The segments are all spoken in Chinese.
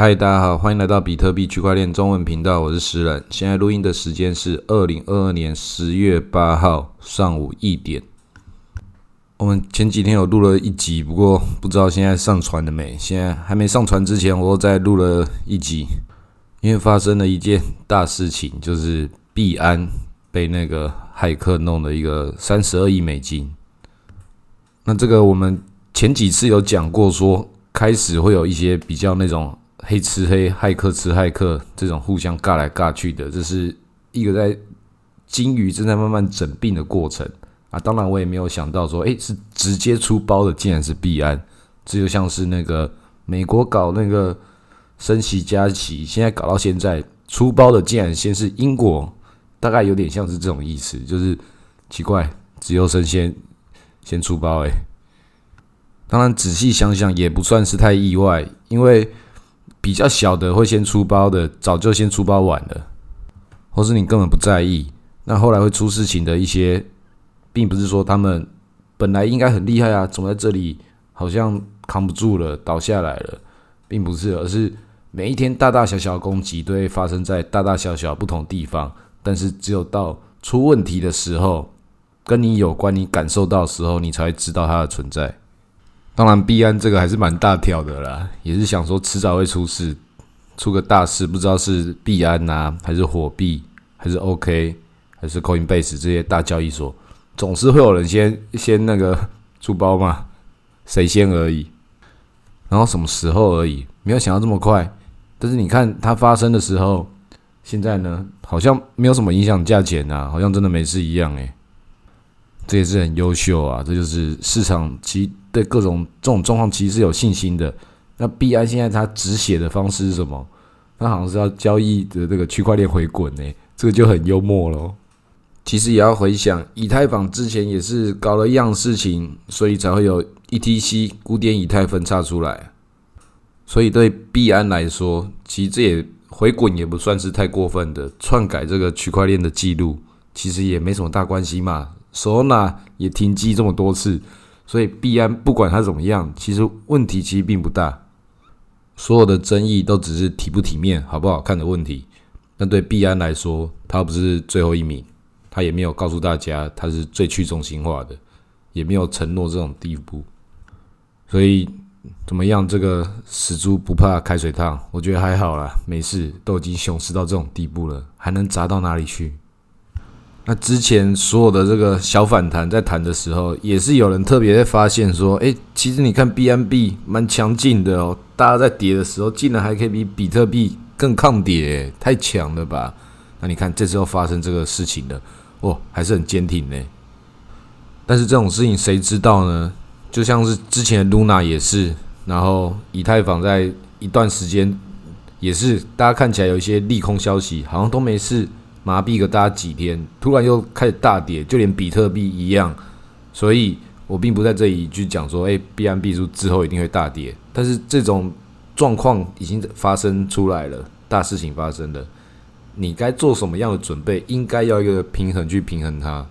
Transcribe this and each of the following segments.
嗨，大家好，欢迎来到比特币区块链中文频道，我是石人。现在录音的时间是二零二二年十月八号上午一点。我们前几天有录了一集，不过不知道现在上传了没？现在还没上传之前，我又再录了一集，因为发生了一件大事情，就是币安被那个骇客弄了一个三十二亿美金。那这个我们前几次有讲过，说开始会有一些比较那种。黑吃黑，骇客吃骇客，这种互相尬来尬去的，这是一个在金鱼正在慢慢整病的过程啊！当然，我也没有想到说，诶，是直接出包的，竟然是币安。这就像是那个美国搞那个升息加息，现在搞到现在出包的，竟然先是英国，大概有点像是这种意思，就是奇怪，只有升先先出包，诶。当然仔细想想也不算是太意外，因为。比较小的会先出包的，早就先出包完了，或是你根本不在意。那后来会出事情的一些，并不是说他们本来应该很厉害啊，总在这里好像扛不住了，倒下来了，并不是，而是每一天大大小小的攻击都会发生在大大小小不同地方，但是只有到出问题的时候，跟你有关，你感受到时候，你才会知道它的存在。当然，币安这个还是蛮大条的啦，也是想说迟早会出事，出个大事，不知道是币安呐，还是火币，还是 OK，还是 Coinbase 这些大交易所，总是会有人先 先那个出包嘛，谁先而已，然后什么时候而已，没有想到这么快。但是你看它发生的时候，现在呢，好像没有什么影响价钱啊，好像真的没事一样诶。这也是很优秀啊，这就是市场其对各种这种状况其实是有信心的。那币安现在它止血的方式是什么？它好像是要交易的这个区块链回滚呢，这个就很幽默喽。其实也要回想，以太坊之前也是搞了一样事情，所以才会有 ETC 古典以太分叉出来。所以对币安来说，其实这也回滚也不算是太过分的，篡改这个区块链的记录，其实也没什么大关系嘛。索纳也停机这么多次，所以币安不管它怎么样，其实问题其实并不大。所有的争议都只是体不体面、好不好看的问题。但对币安来说，它不是最后一名，它也没有告诉大家它是最去中心化的，也没有承诺这种地步。所以怎么样，这个死猪不怕开水烫，我觉得还好啦，没事，都已经熊市到这种地步了，还能砸到哪里去？那之前所有的这个小反弹在弹的时候，也是有人特别在发现说，哎，其实你看 B N B 蛮强劲的哦，大家在跌的时候，竟然还可以比比特币更抗跌，太强了吧？那你看这次又发生这个事情了，哇，还是很坚挺呢。但是这种事情谁知道呢？就像是之前 Luna 也是，然后以太坊在一段时间也是，大家看起来有一些利空消息，好像都没事。麻痹个大家几天，突然又开始大跌，就连比特币一样。所以我并不在这里去讲说，哎，B M B 之之后一定会大跌。但是这种状况已经发生出来了，大事情发生了，你该做什么样的准备？应该要一个平衡去平衡它。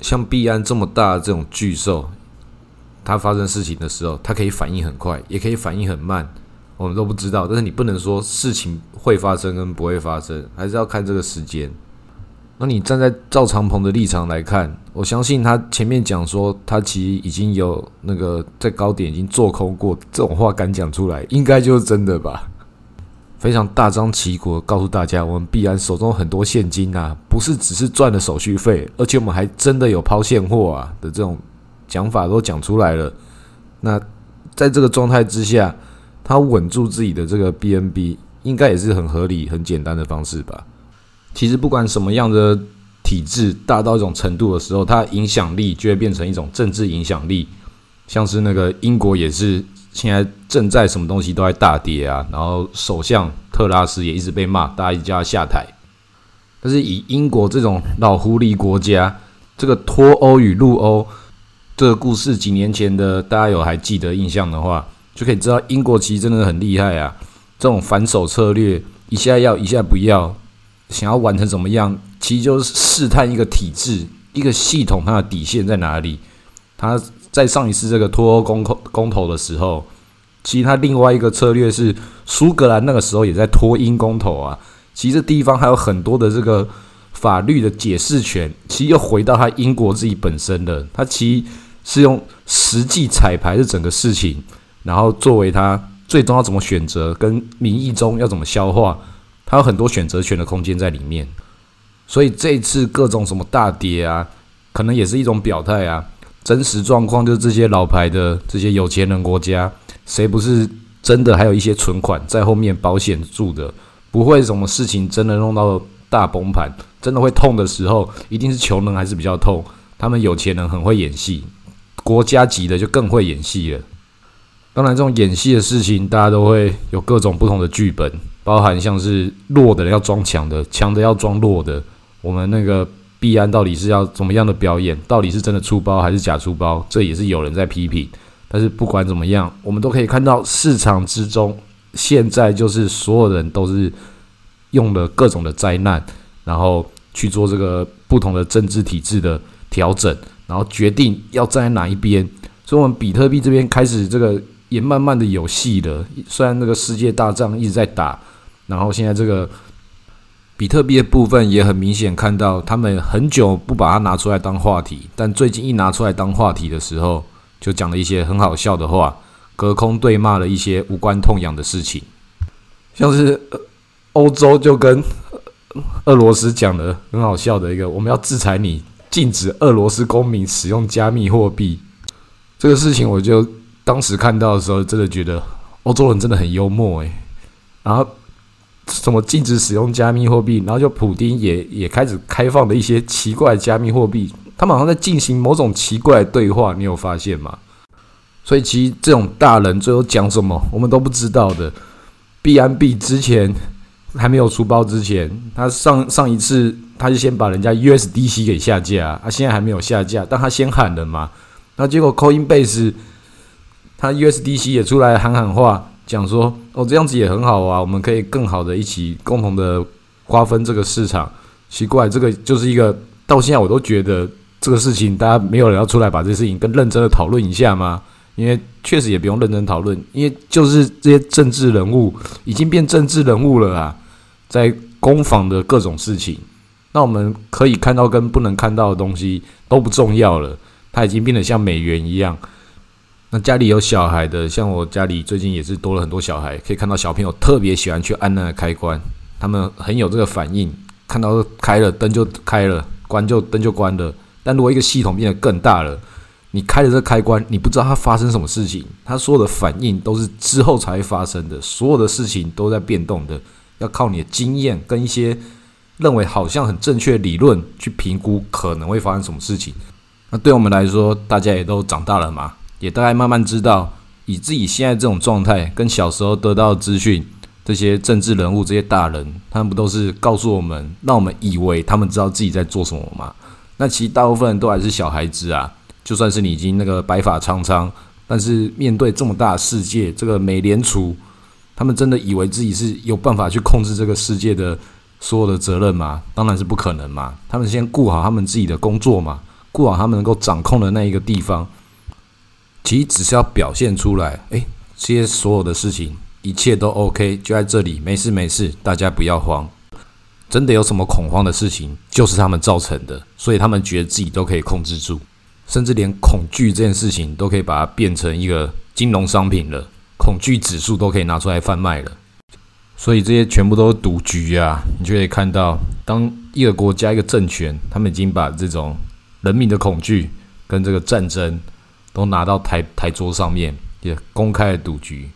像币安这么大的这种巨兽，它发生事情的时候，它可以反应很快，也可以反应很慢。我们都不知道，但是你不能说事情会发生跟不会发生，还是要看这个时间。那你站在赵长鹏的立场来看，我相信他前面讲说他其实已经有那个在高点已经做空过，这种话敢讲出来，应该就是真的吧？非常大张旗鼓告诉大家，我们必然手中很多现金啊，不是只是赚了手续费，而且我们还真的有抛现货啊的这种讲法都讲出来了。那在这个状态之下。他稳住自己的这个 BNB，应该也是很合理、很简单的方式吧。其实不管什么样的体制大到一种程度的时候，它影响力就会变成一种政治影响力。像是那个英国也是现在正在什么东西都在大跌啊，然后首相特拉斯也一直被骂，大家一直叫他下台。但是以英国这种老狐狸国家，这个脱欧与入欧这个故事，几年前的大家有还记得印象的话。就可以知道英国其实真的很厉害啊！这种反手策略，一下要一下不要，想要完成怎么样，其实就是试探一个体制、一个系统它的底线在哪里。他在上一次这个脱欧公投公投的时候，其实他另外一个策略是，苏格兰那个时候也在脱英公投啊。其实地方还有很多的这个法律的解释权，其实又回到他英国自己本身的。他其实是用实际彩排的整个事情，然后作为他最终要怎么选择，跟民意中要怎么消化，他有很多选择权的空间在里面。所以这次各种什么大跌啊，可能也是一种表态啊。真实状况就是这些老牌的这些有钱人国家，谁不是真的还有一些存款在后面保险住的？不会什么事情真的弄到大崩盘，真的会痛的时候，一定是穷人还是比较痛。他们有钱人很会演戏，国家级的就更会演戏了。当然，这种演戏的事情，大家都会有各种不同的剧本，包含像是弱的人要装强的，强的要装弱的。我们那个。币安到底是要怎么样的表演？到底是真的出包还是假出包？这也是有人在批评。但是不管怎么样，我们都可以看到市场之中，现在就是所有人都是用了各种的灾难，然后去做这个不同的政治体制的调整，然后决定要站在哪一边。所以，我们比特币这边开始这个也慢慢的有戏了。虽然那个世界大战一直在打，然后现在这个。比特币的部分也很明显看到，他们很久不把它拿出来当话题，但最近一拿出来当话题的时候，就讲了一些很好笑的话，隔空对骂了一些无关痛痒的事情，像是欧洲就跟俄罗斯讲了很好笑的一个，我们要制裁你，禁止俄罗斯公民使用加密货币。这个事情我就当时看到的时候，真的觉得欧洲人真的很幽默诶。然后。什么禁止使用加密货币，然后就普丁也也开始开放的一些奇怪加密货币，他们好像在进行某种奇怪的对话，你有发现吗？所以其实这种大人最后讲什么，我们都不知道的。币安币之前还没有出包之前，他上上一次他就先把人家 USDC 给下架，他现在还没有下架，但他先喊了嘛，那结果 Coinbase 他 USDC 也出来喊喊话。讲说哦，这样子也很好啊，我们可以更好的一起共同的瓜分这个市场。奇怪，这个就是一个到现在我都觉得这个事情，大家没有人要出来把这事情更认真的讨论一下吗？因为确实也不用认真讨论，因为就是这些政治人物已经变政治人物了啊，在攻防的各种事情，那我们可以看到跟不能看到的东西都不重要了，它已经变得像美元一样。那家里有小孩的，像我家里最近也是多了很多小孩，可以看到小朋友特别喜欢去按那个开关，他们很有这个反应，看到开了灯就开了，关就灯就关了。但如果一个系统变得更大了，你开了这个开关，你不知道它发生什么事情，它所有的反应都是之后才会发生的，所有的事情都在变动的，要靠你的经验跟一些认为好像很正确的理论去评估可能会发生什么事情。那对我们来说，大家也都长大了嘛。也大概慢慢知道，以自己现在这种状态，跟小时候得到的资讯，这些政治人物、这些大人，他们不都是告诉我们，让我们以为他们知道自己在做什么吗？那其实大部分人都还是小孩子啊。就算是你已经那个白发苍苍，但是面对这么大的世界，这个美联储，他们真的以为自己是有办法去控制这个世界的所有的责任吗？当然是不可能嘛。他们先顾好他们自己的工作嘛，顾好他们能够掌控的那一个地方。其实只是要表现出来，诶，这些所有的事情一切都 OK，就在这里，没事没事，大家不要慌。真的有什么恐慌的事情，就是他们造成的，所以他们觉得自己都可以控制住，甚至连恐惧这件事情都可以把它变成一个金融商品了，恐惧指数都可以拿出来贩卖了。所以这些全部都是赌局啊！你就可以看到，当一个国家一个政权，他们已经把这种人民的恐惧跟这个战争。都拿到台台桌上面，也公开的赌局，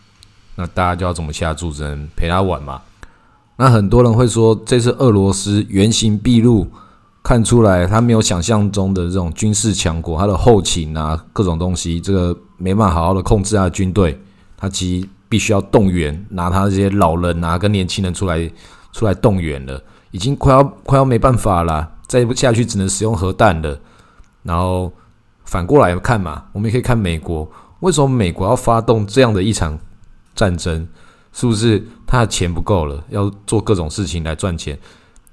那大家就要怎么下注，只能陪他玩嘛。那很多人会说，这次俄罗斯原形毕露，看出来他没有想象中的这种军事强国，他的后勤啊，各种东西，这个没办法好好的控制他的军队，他其实必须要动员，拿他这些老人啊跟年轻人出来出来动员了，已经快要快要没办法了，再不下去只能使用核弹了，然后。反过来看嘛，我们也可以看美国，为什么美国要发动这样的一场战争？是不是他的钱不够了，要做各种事情来赚钱？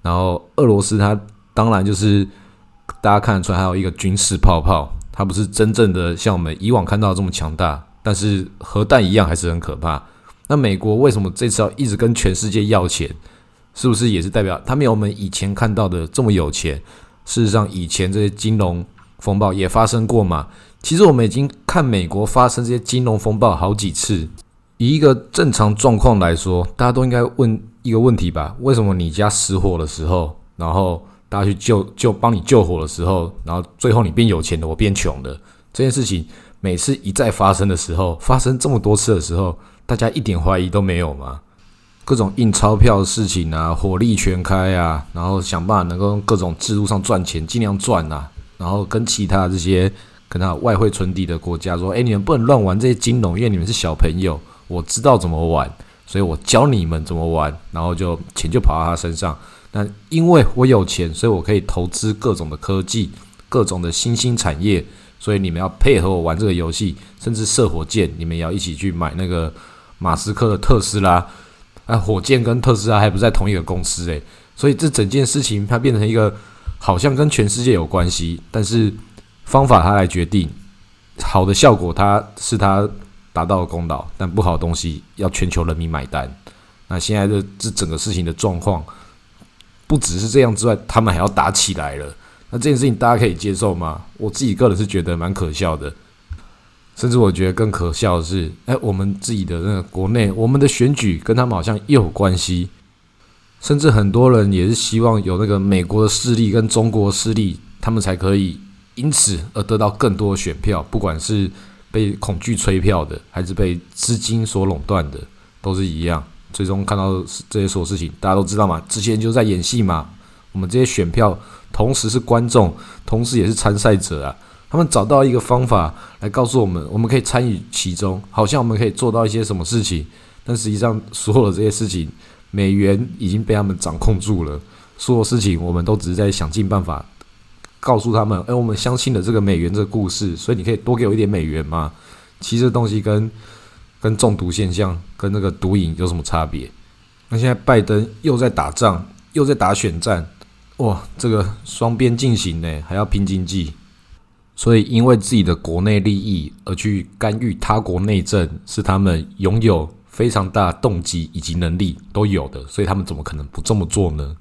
然后俄罗斯他当然就是大家看得出来，还有一个军事泡泡，它不是真正的像我们以往看到这么强大，但是核弹一样还是很可怕。那美国为什么这次要一直跟全世界要钱？是不是也是代表他没有我们以前看到的这么有钱？事实上，以前这些金融风暴也发生过嘛。其实我们已经看美国发生这些金融风暴好几次。以一个正常状况来说，大家都应该问一个问题吧：为什么你家失火的时候，然后大家去救救帮你救火的时候，然后最后你变有钱的，我变穷的？这件事情每次一再发生的时候，发生这么多次的时候。大家一点怀疑都没有吗？各种印钞票的事情啊，火力全开啊，然后想办法能够用各种制度上赚钱，尽量赚啊，然后跟其他这些跟他外汇存底的国家说：“哎，你们不能乱玩这些金融，因为你们是小朋友，我知道怎么玩，所以我教你们怎么玩。”然后就钱就跑到他身上。那因为我有钱，所以我可以投资各种的科技，各种的新兴产业，所以你们要配合我玩这个游戏，甚至射火箭，你们也要一起去买那个。马斯克的特斯拉，啊，火箭跟特斯拉还不在同一个公司诶，所以这整件事情它变成一个好像跟全世界有关系，但是方法他来决定，好的效果他是他达到了功劳，但不好的东西要全球人民买单。那现在的这整个事情的状况，不只是这样之外，他们还要打起来了。那这件事情大家可以接受吗？我自己个人是觉得蛮可笑的。甚至我觉得更可笑的是，哎，我们自己的那个国内，我们的选举跟他们好像又有关系。甚至很多人也是希望有那个美国的势力跟中国势力，他们才可以因此而得到更多的选票。不管是被恐惧催票的，还是被资金所垄断的，都是一样。最终看到这些所有事情，大家都知道嘛，之前就在演戏嘛。我们这些选票同时是观众，同时也是参赛者啊。他们找到一个方法来告诉我们，我们可以参与其中，好像我们可以做到一些什么事情。但实际上，所有的这些事情，美元已经被他们掌控住了。所有事情，我们都只是在想尽办法告诉他们：，哎，我们相信了这个美元这个故事，所以你可以多给我一点美元吗？其实这东西跟跟中毒现象、跟那个毒瘾有什么差别？那现在拜登又在打仗，又在打选战，哇，这个双边进行呢，还要拼经济。所以，因为自己的国内利益而去干预他国内政，是他们拥有非常大动机以及能力都有的。所以，他们怎么可能不这么做呢？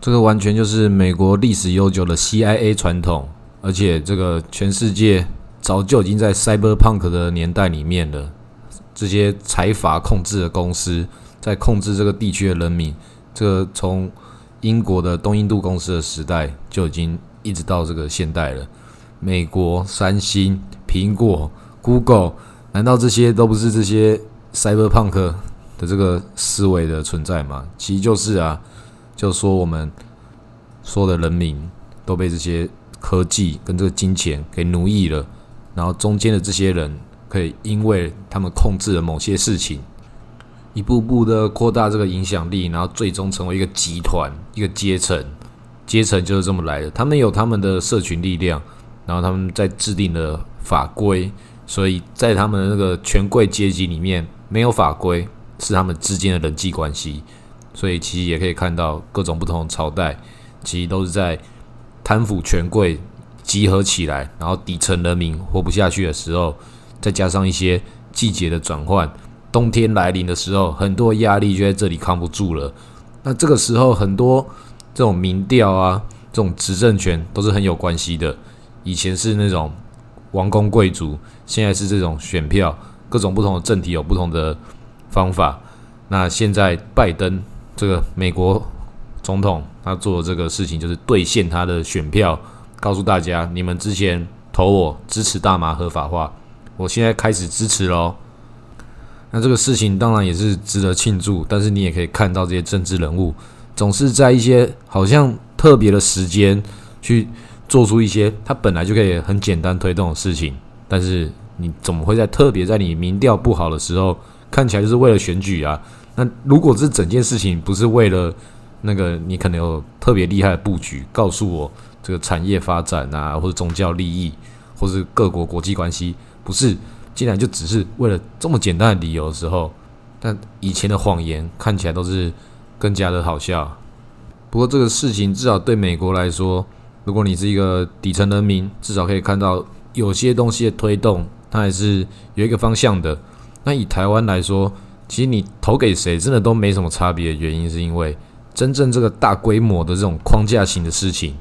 这个完全就是美国历史悠久的 CIA 传统，而且这个全世界早就已经在 Cyberpunk 的年代里面了。这些财阀控制的公司在控制这个地区的人民，这个从英国的东印度公司的时代就已经一直到这个现代了。美国、三星、苹果、Google，难道这些都不是这些 Cyberpunk 的这个思维的存在吗？其实就是啊，就说我们说的人民都被这些科技跟这个金钱给奴役了，然后中间的这些人可以因为他们控制了某些事情，一步步的扩大这个影响力，然后最终成为一个集团、一个阶层。阶层就是这么来的，他们有他们的社群力量。然后他们在制定的法规，所以在他们的那个权贵阶级里面没有法规，是他们之间的人际关系。所以其实也可以看到各种不同的朝代，其实都是在贪腐权贵集合起来，然后底层人民活不下去的时候，再加上一些季节的转换，冬天来临的时候，很多压力就在这里扛不住了。那这个时候，很多这种民调啊，这种执政权都是很有关系的。以前是那种王公贵族，现在是这种选票，各种不同的政体有不同的方法。那现在拜登这个美国总统，他做的这个事情就是兑现他的选票，告诉大家：你们之前投我支持大麻合法化，我现在开始支持喽。那这个事情当然也是值得庆祝，但是你也可以看到这些政治人物总是在一些好像特别的时间去。做出一些他本来就可以很简单推动的事情，但是你怎么会在特别在你民调不好的时候，看起来就是为了选举啊？那如果这整件事情不是为了那个你可能有特别厉害的布局，告诉我这个产业发展啊，或者宗教利益，或是各国国际关系，不是，竟然就只是为了这么简单的理由的时候，但以前的谎言看起来都是更加的好笑。不过这个事情至少对美国来说。如果你是一个底层人民，至少可以看到有些东西的推动，它还是有一个方向的。那以台湾来说，其实你投给谁，真的都没什么差别。原因是因为真正这个大规模的这种框架型的事情，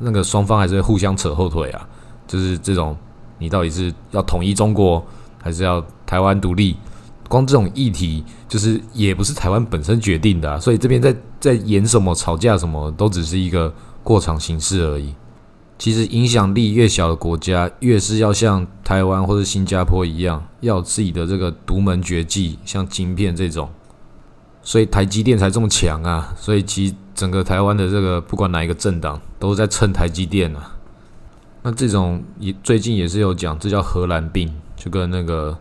那个双方还是会互相扯后腿啊。就是这种，你到底是要统一中国，还是要台湾独立？光这种议题，就是也不是台湾本身决定的，所以这边在在演什么、吵架什么，都只是一个过场形式而已。其实影响力越小的国家，越是要像台湾或者新加坡一样，要有自己的这个独门绝技，像晶片这种，所以台积电才这么强啊！所以其整个台湾的这个不管哪一个政党，都在蹭台积电啊。那这种也最近也是有讲，这叫荷兰病，就跟那个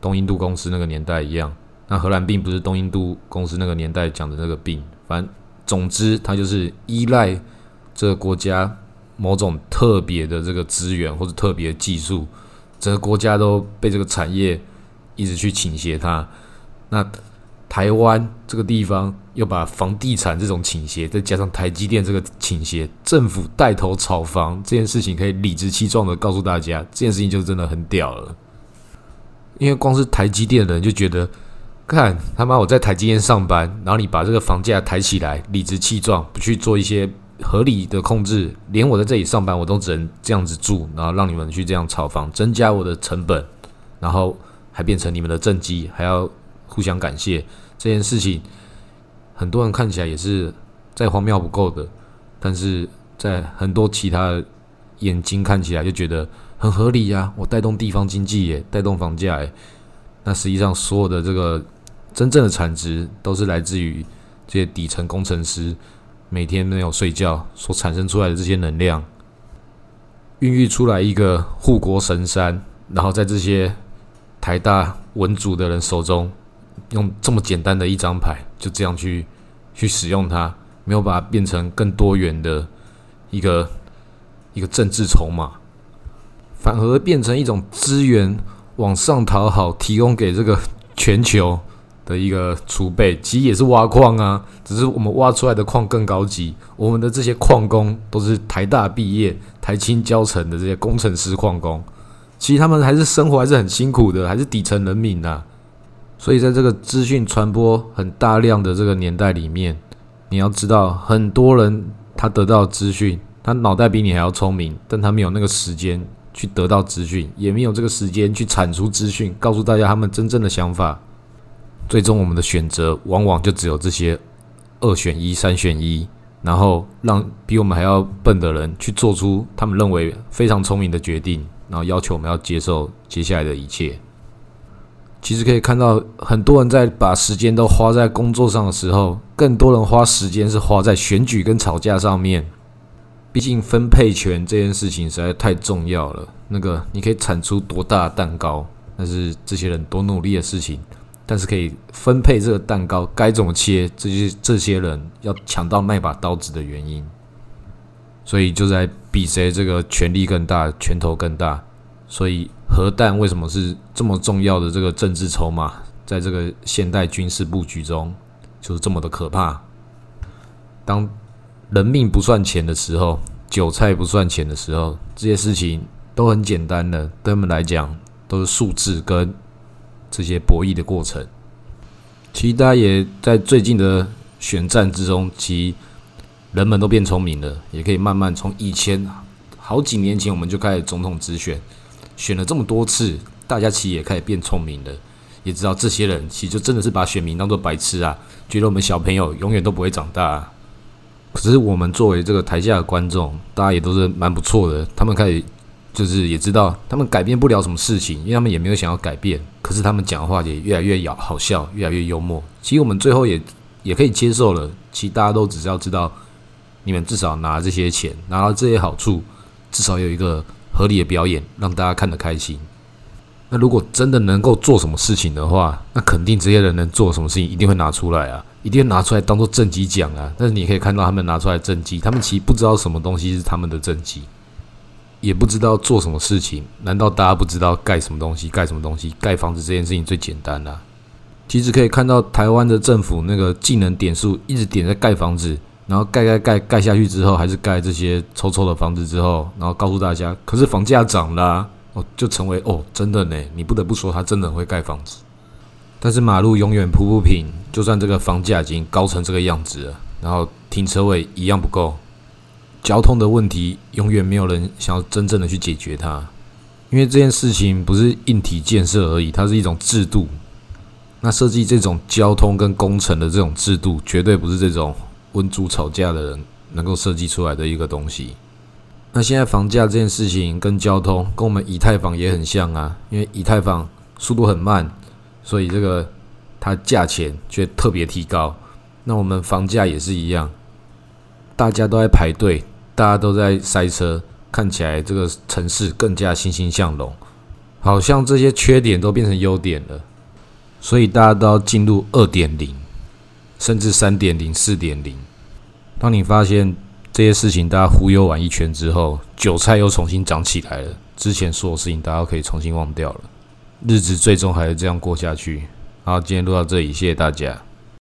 东印度公司那个年代一样。那荷兰病不是东印度公司那个年代讲的那个病，反正总之它就是依赖这个国家。某种特别的这个资源或者特别技术，整个国家都被这个产业一直去倾斜它。那台湾这个地方又把房地产这种倾斜，再加上台积电这个倾斜，政府带头炒房这件事情，可以理直气壮的告诉大家，这件事情就真的很屌了。因为光是台积电的人就觉得，看他妈我在台积电上班，然后你把这个房价抬起来，理直气壮不去做一些。合理的控制，连我在这里上班，我都只能这样子住，然后让你们去这样炒房，增加我的成本，然后还变成你们的政绩，还要互相感谢这件事情，很多人看起来也是再荒谬不够的，但是在很多其他眼睛看起来就觉得很合理呀，我带动地方经济耶，带动房价耶，那实际上所有的这个真正的产值都是来自于这些底层工程师。每天没有睡觉所产生出来的这些能量，孕育出来一个护国神山，然后在这些台大文组的人手中，用这么简单的一张牌，就这样去去使用它，没有把它变成更多元的一个一个政治筹码，反而变成一种资源往上讨好，提供给这个全球。的一个储备，其实也是挖矿啊，只是我们挖出来的矿更高级。我们的这些矿工都是台大毕业、台青教成的这些工程师矿工，其实他们还是生活还是很辛苦的，还是底层人民呐。所以在这个资讯传播很大量的这个年代里面，你要知道，很多人他得到资讯，他脑袋比你还要聪明，但他没有那个时间去得到资讯，也没有这个时间去产出资讯，告诉大家他们真正的想法。最终，我们的选择往往就只有这些二选一、三选一，然后让比我们还要笨的人去做出他们认为非常聪明的决定，然后要求我们要接受接下来的一切。其实可以看到，很多人在把时间都花在工作上的时候，更多人花时间是花在选举跟吵架上面。毕竟分配权这件事情实在太重要了。那个你可以产出多大蛋糕，那是这些人多努力的事情。但是可以分配这个蛋糕该怎么切，这些这些人要抢到那把刀子的原因，所以就在比谁这个权力更大，拳头更大。所以核弹为什么是这么重要的这个政治筹码，在这个现代军事布局中就是这么的可怕。当人命不算钱的时候，韭菜不算钱的时候，这些事情都很简单的，对他们来讲都是数字跟。这些博弈的过程，其实大家也在最近的选战之中，其人们都变聪明了，也可以慢慢从以前好几年前我们就开始总统直选，选了这么多次，大家其实也开始变聪明了，也知道这些人其实就真的是把选民当做白痴啊，觉得我们小朋友永远都不会长大。可是我们作为这个台下的观众，大家也都是蛮不错的，他们开始。就是也知道他们改变不了什么事情，因为他们也没有想要改变。可是他们讲话也越来越咬好笑，越来越幽默。其实我们最后也也可以接受了。其实大家都只是要知道，你们至少拿这些钱，拿到这些好处，至少有一个合理的表演，让大家看得开心。那如果真的能够做什么事情的话，那肯定这些人能做什么事情，一定会拿出来啊，一定会拿出来当做政绩讲啊。但是你可以看到他们拿出来政绩，他们其实不知道什么东西是他们的政绩。也不知道做什么事情，难道大家不知道盖什么东西？盖什么东西？盖房子这件事情最简单啦。其实可以看到台湾的政府那个技能点数一直点在盖房子，然后盖盖盖盖下去之后，还是盖这些臭臭的房子之后，然后告诉大家，可是房价涨了，哦，就成为哦，真的呢，你不得不说他真的会盖房子。但是马路永远铺不平，就算这个房价已经高成这个样子了，然后停车位一样不够，交通的问题永远没有人想要真正的去解决它，因为这件事情不是硬体建设而已，它是一种制度。那设计这种交通跟工程的这种制度，绝对不是这种温猪吵架的人能够设计出来的一个东西。那现在房价这件事情跟交通跟我们以太坊也很像啊，因为以太坊速度很慢，所以这个它价钱却特别提高。那我们房价也是一样，大家都在排队，大家都在塞车，看起来这个城市更加欣欣向荣，好像这些缺点都变成优点了。所以大家都要进入二点零，甚至三点零、四点零。当你发现这些事情大家忽悠完一圈之后，韭菜又重新长起来了，之前所有事情大家可以重新忘掉了，日子最终还是这样过下去。好，今天录到这里，谢谢大家。